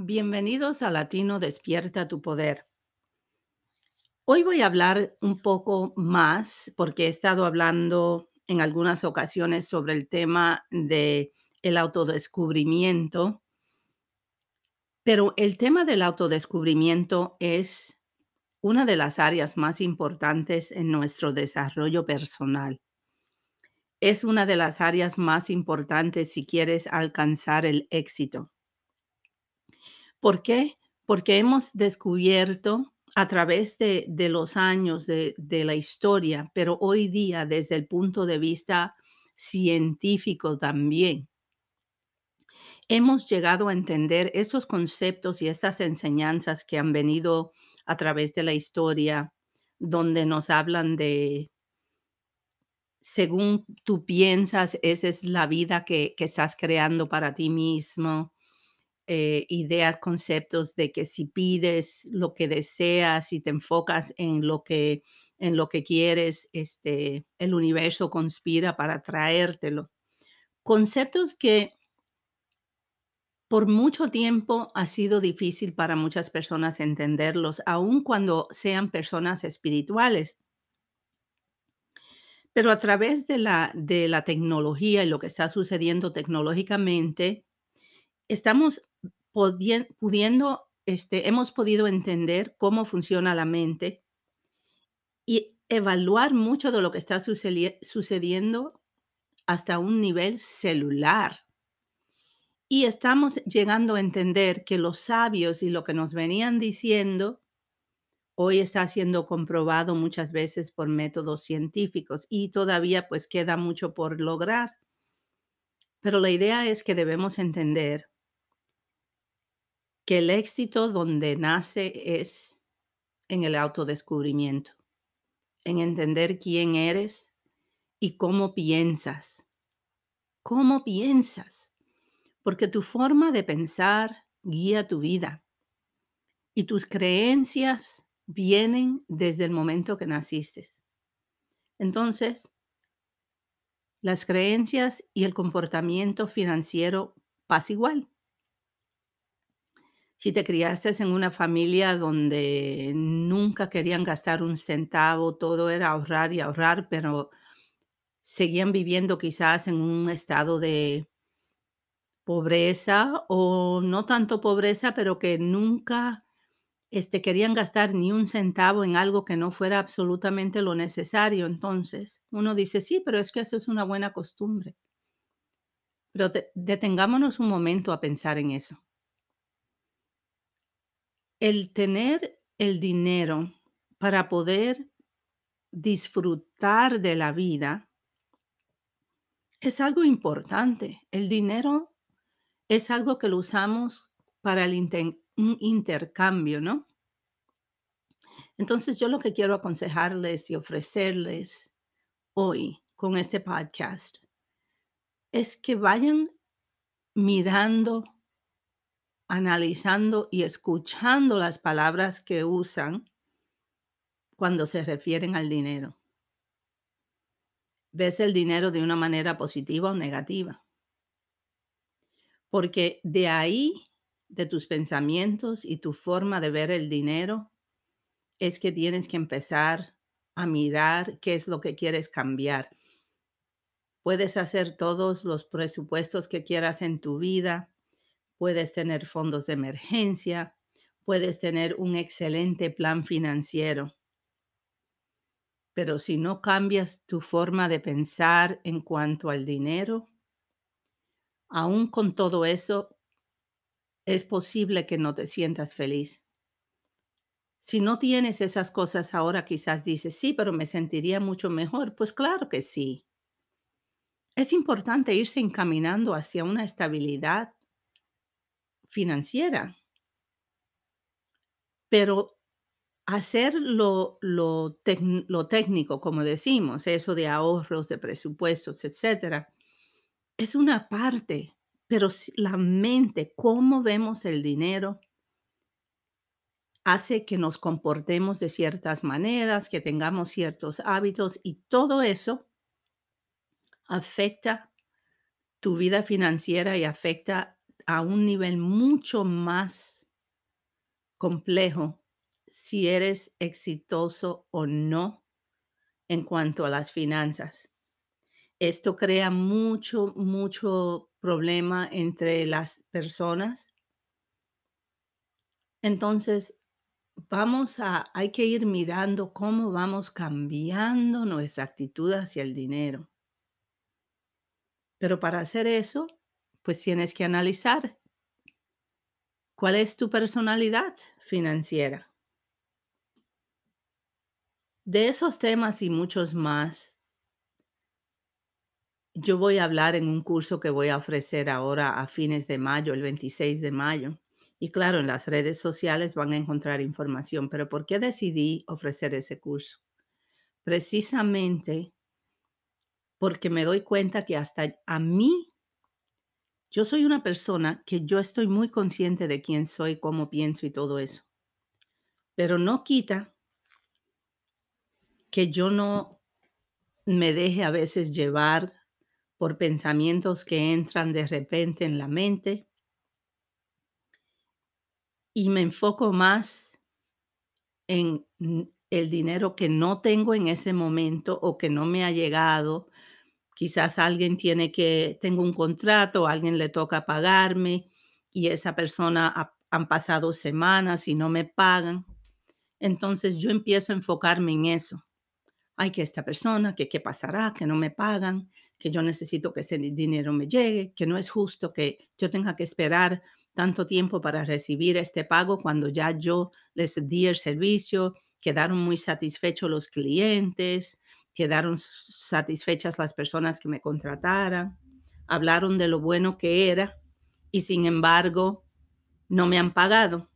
Bienvenidos a Latino Despierta tu Poder. Hoy voy a hablar un poco más porque he estado hablando en algunas ocasiones sobre el tema de el autodescubrimiento, pero el tema del autodescubrimiento es una de las áreas más importantes en nuestro desarrollo personal. Es una de las áreas más importantes si quieres alcanzar el éxito. ¿Por qué? Porque hemos descubierto a través de, de los años de, de la historia, pero hoy día desde el punto de vista científico también, hemos llegado a entender estos conceptos y estas enseñanzas que han venido a través de la historia, donde nos hablan de, según tú piensas, esa es la vida que, que estás creando para ti mismo eh, ideas, conceptos de que si pides lo que deseas y te enfocas en lo que, en lo que quieres, este, el universo conspira para traértelo. Conceptos que por mucho tiempo ha sido difícil para muchas personas entenderlos, aun cuando sean personas espirituales. Pero a través de la, de la tecnología y lo que está sucediendo tecnológicamente, estamos pudiendo, este, hemos podido entender cómo funciona la mente y evaluar mucho de lo que está sucediendo hasta un nivel celular. Y estamos llegando a entender que los sabios y lo que nos venían diciendo hoy está siendo comprobado muchas veces por métodos científicos y todavía pues queda mucho por lograr. Pero la idea es que debemos entender que el éxito donde nace es en el autodescubrimiento, en entender quién eres y cómo piensas. ¿Cómo piensas? Porque tu forma de pensar guía tu vida y tus creencias vienen desde el momento que naciste. Entonces, las creencias y el comportamiento financiero pasa igual. Si te criaste en una familia donde nunca querían gastar un centavo, todo era ahorrar y ahorrar, pero seguían viviendo quizás en un estado de pobreza o no tanto pobreza, pero que nunca este, querían gastar ni un centavo en algo que no fuera absolutamente lo necesario. Entonces, uno dice, sí, pero es que eso es una buena costumbre. Pero detengámonos un momento a pensar en eso. El tener el dinero para poder disfrutar de la vida es algo importante. El dinero es algo que lo usamos para el un intercambio, ¿no? Entonces yo lo que quiero aconsejarles y ofrecerles hoy con este podcast es que vayan mirando analizando y escuchando las palabras que usan cuando se refieren al dinero. Ves el dinero de una manera positiva o negativa. Porque de ahí, de tus pensamientos y tu forma de ver el dinero, es que tienes que empezar a mirar qué es lo que quieres cambiar. Puedes hacer todos los presupuestos que quieras en tu vida, puedes tener fondos de emergencia, puedes tener un excelente plan financiero. Pero si no cambias tu forma de pensar en cuanto al dinero, aún con todo eso, es posible que no te sientas feliz. Si no tienes esas cosas ahora, quizás dices, sí, pero me sentiría mucho mejor. Pues claro que sí. Es importante irse encaminando hacia una estabilidad financiera. Pero hacer lo, lo, lo, técnico, como decimos, eso de ahorros, de presupuestos, etcétera, es una parte, pero la mente, cómo vemos el dinero, hace que nos comportemos de ciertas maneras, que tengamos ciertos hábitos y todo eso afecta tu vida financiera y afecta a un nivel mucho más complejo si eres exitoso o no en cuanto a las finanzas. Esto crea mucho, mucho problema entre las personas. Entonces, vamos a, hay que ir mirando cómo vamos cambiando nuestra actitud hacia el dinero. Pero para hacer eso, pues tienes que analizar cuál es tu personalidad financiera. De esos temas y muchos más, yo voy a hablar en un curso que voy a ofrecer ahora a fines de mayo, el 26 de mayo. Y claro, en las redes sociales van a encontrar información, pero ¿por qué decidí ofrecer ese curso? Precisamente porque me doy cuenta que hasta a mí, yo soy una persona que yo estoy muy consciente de quién soy, cómo pienso y todo eso. Pero no quita que yo no me deje a veces llevar por pensamientos que entran de repente en la mente y me enfoco más en el dinero que no tengo en ese momento o que no me ha llegado. Quizás alguien tiene que, tengo un contrato, alguien le toca pagarme y esa persona han pasado semanas y no me pagan. Entonces yo empiezo a enfocarme en eso. Ay, que esta persona, que qué pasará, que no me pagan, que yo necesito que ese dinero me llegue, que no es justo que yo tenga que esperar tanto tiempo para recibir este pago cuando ya yo les di el servicio, quedaron muy satisfechos los clientes, quedaron satisfechas las personas que me contrataran, hablaron de lo bueno que era y sin embargo no me han pagado.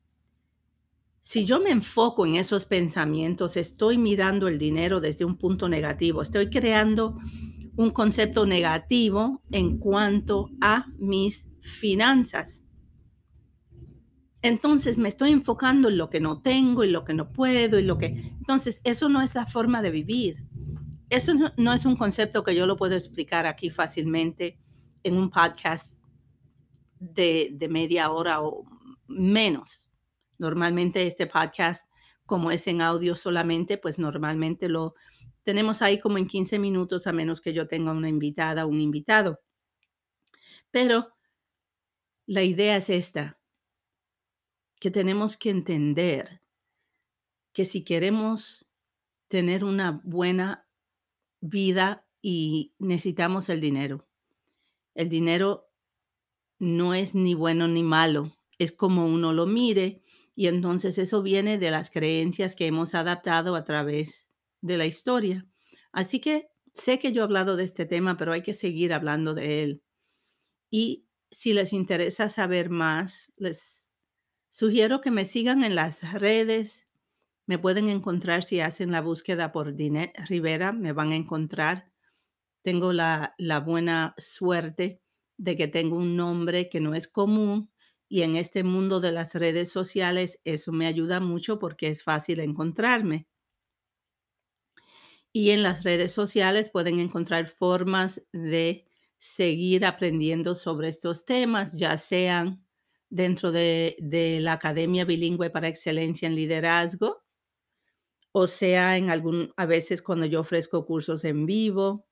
Si yo me enfoco en esos pensamientos, estoy mirando el dinero desde un punto negativo, estoy creando un concepto negativo en cuanto a mis finanzas. Entonces me estoy enfocando en lo que no tengo, y lo que no puedo, y lo que... Entonces, eso no es la forma de vivir. Eso no, es un concepto que yo lo puedo explicar aquí fácilmente en un podcast de, media hora o menos. Normalmente este podcast, como es en audio solamente, pues normalmente lo, tenemos ahí como en 15 minutos a menos que yo tenga una invitada o un invitado. Pero la idea es esta, que tenemos que entender que si queremos tener una buena vida y necesitamos el dinero, el dinero no es ni bueno ni malo, es como uno lo mire y entonces eso viene de las creencias que hemos adaptado a través de la historia. Así que sé que yo he hablado de este tema, pero hay que seguir hablando de él. Y si les interesa saber más, les sugiero que me sigan en las redes. Me pueden encontrar si hacen la búsqueda por Dinet Rivera, me van a encontrar. Tengo la, la buena suerte de que tengo un nombre que no es común y en este mundo de las redes sociales eso me ayuda mucho porque es fácil encontrarme. Y en las redes sociales pueden encontrar formas de seguir aprendiendo sobre estos temas, ya sean dentro de, la Academia Bilingüe para Excelencia en Liderazgo, o sea, en algún, a veces cuando yo ofrezco cursos en vivo,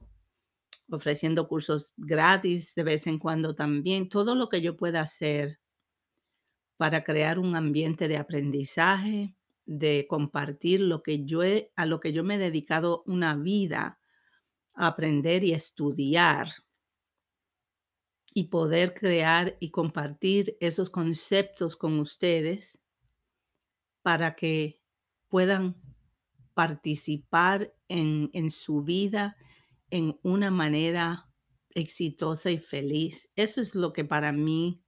ofreciendo cursos gratis de vez en cuando también, todo lo que yo pueda hacer para crear un ambiente de aprendizaje, de compartir lo que yo he, a lo que yo me he dedicado una vida a aprender y estudiar y poder crear y compartir esos conceptos con ustedes para que puedan participar en, en su vida en una manera exitosa y feliz. Eso es lo que para mí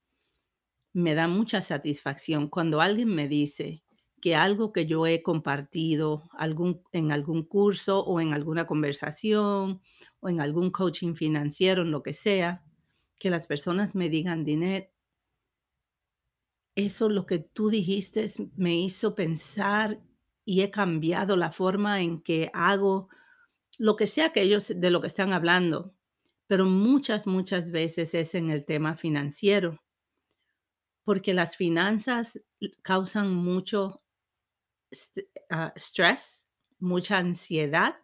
me da mucha satisfacción cuando alguien me dice, que algo que yo he compartido algún, en algún curso o en alguna conversación o en algún coaching financiero, en lo que sea, que las personas me digan, Dinet, eso lo que tú dijiste me hizo pensar y he cambiado la forma en que hago lo que sea que ellos de lo que están hablando, pero muchas, muchas veces es en el tema financiero Porque las finanzas causan mucho ah, estrés, mucha ansiedad,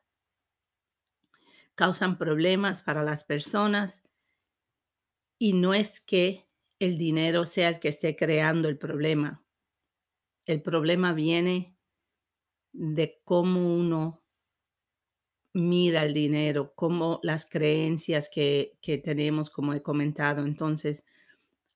causan problemas para las personas y no es que el dinero sea el que esté creando el problema. El problema viene de cómo uno mira el dinero, cómo las creencias que, que tenemos, como he comentado. Entonces,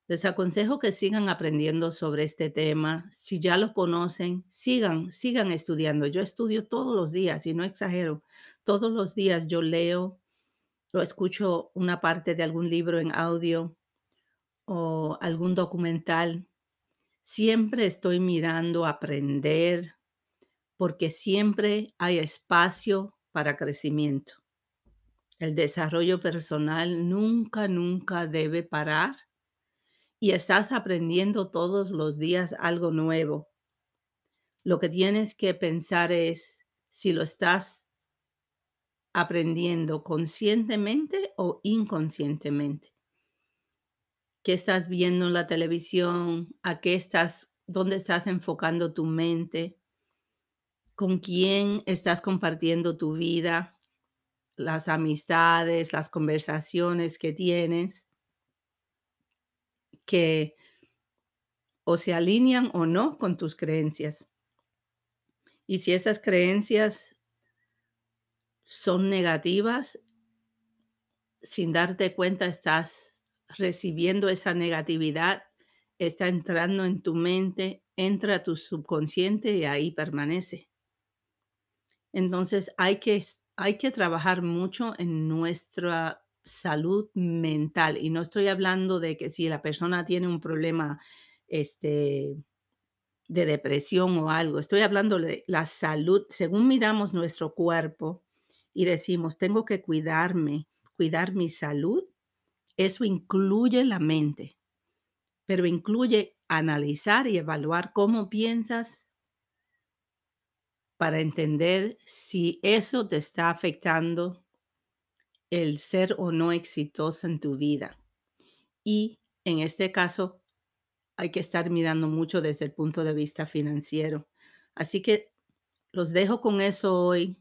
les aconsejo que sigan aprendiendo sobre este tema. Si ya lo conocen, sigan, sigan estudiando. Yo estudio todos los días y no exagero. Todos los días yo leo o escucho una parte de algún libro en audio o algún documental. Siempre estoy mirando aprender porque siempre hay espacio para crecimiento. El desarrollo personal nunca, nunca debe parar y estás aprendiendo todos los días algo nuevo. Lo que tienes que pensar es si lo estás aprendiendo conscientemente o inconscientemente. ¿Qué estás viendo en la televisión? ¿A qué estás, dónde estás enfocando tu mente? ¿Con quién estás compartiendo tu vida? Las amistades, las conversaciones que tienes que o se alinean o no con tus creencias. Y si esas creencias son negativas, sin darte cuenta estás recibiendo esa negatividad, está entrando en tu mente, entra a tu subconsciente y ahí permanece. Entonces hay que, hay que trabajar mucho en nuestra salud mental. Y no estoy hablando de que si la persona tiene un problema este, de depresión o algo, estoy hablando de la salud. Según miramos nuestro cuerpo y decimos, tengo que cuidarme, cuidar mi salud, eso incluye la mente, pero incluye analizar y evaluar cómo piensas para entender si eso te está afectando el ser o no exitoso en tu vida. Y en este caso, hay que estar mirando mucho desde el punto de vista financiero. Así que los dejo con eso hoy.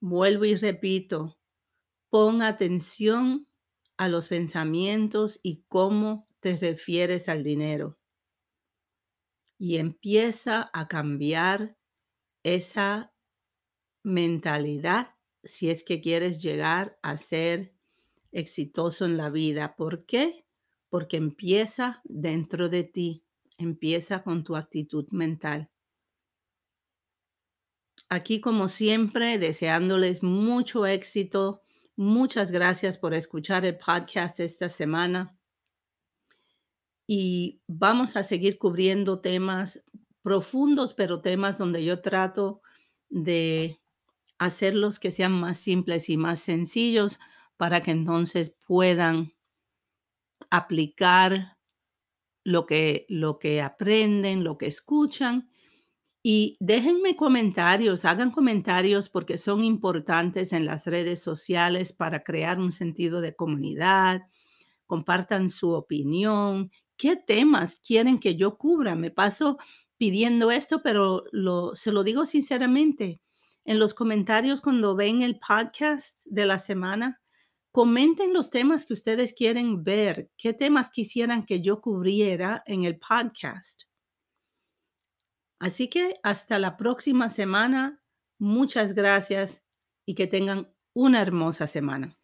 Vuelvo y repito, pon atención a los pensamientos y cómo te refieres al dinero. Y empieza a cambiar esa mentalidad si es que quieres llegar a ser exitoso en la vida. ¿Por qué? Porque empieza dentro de ti, empieza con tu actitud mental. Aquí, como siempre, deseándoles mucho éxito. Muchas gracias por escuchar el podcast esta semana. Y vamos a seguir cubriendo temas profundos, pero temas donde yo trato de hacerlos que sean más simples y más sencillos para que entonces puedan aplicar lo que, lo que aprenden, lo que escuchan. Y déjenme comentarios, hagan comentarios porque son importantes en las redes sociales para crear un sentido de comunidad. Compartan su opinión. ¿Qué temas quieren que yo cubra? Me paso pidiendo esto, pero lo, se lo digo sinceramente en los comentarios cuando ven el podcast de la semana, comenten los temas que ustedes quieren ver, qué temas quisieran que yo cubriera en el podcast. Así que hasta la próxima semana, muchas gracias y que tengan una hermosa semana.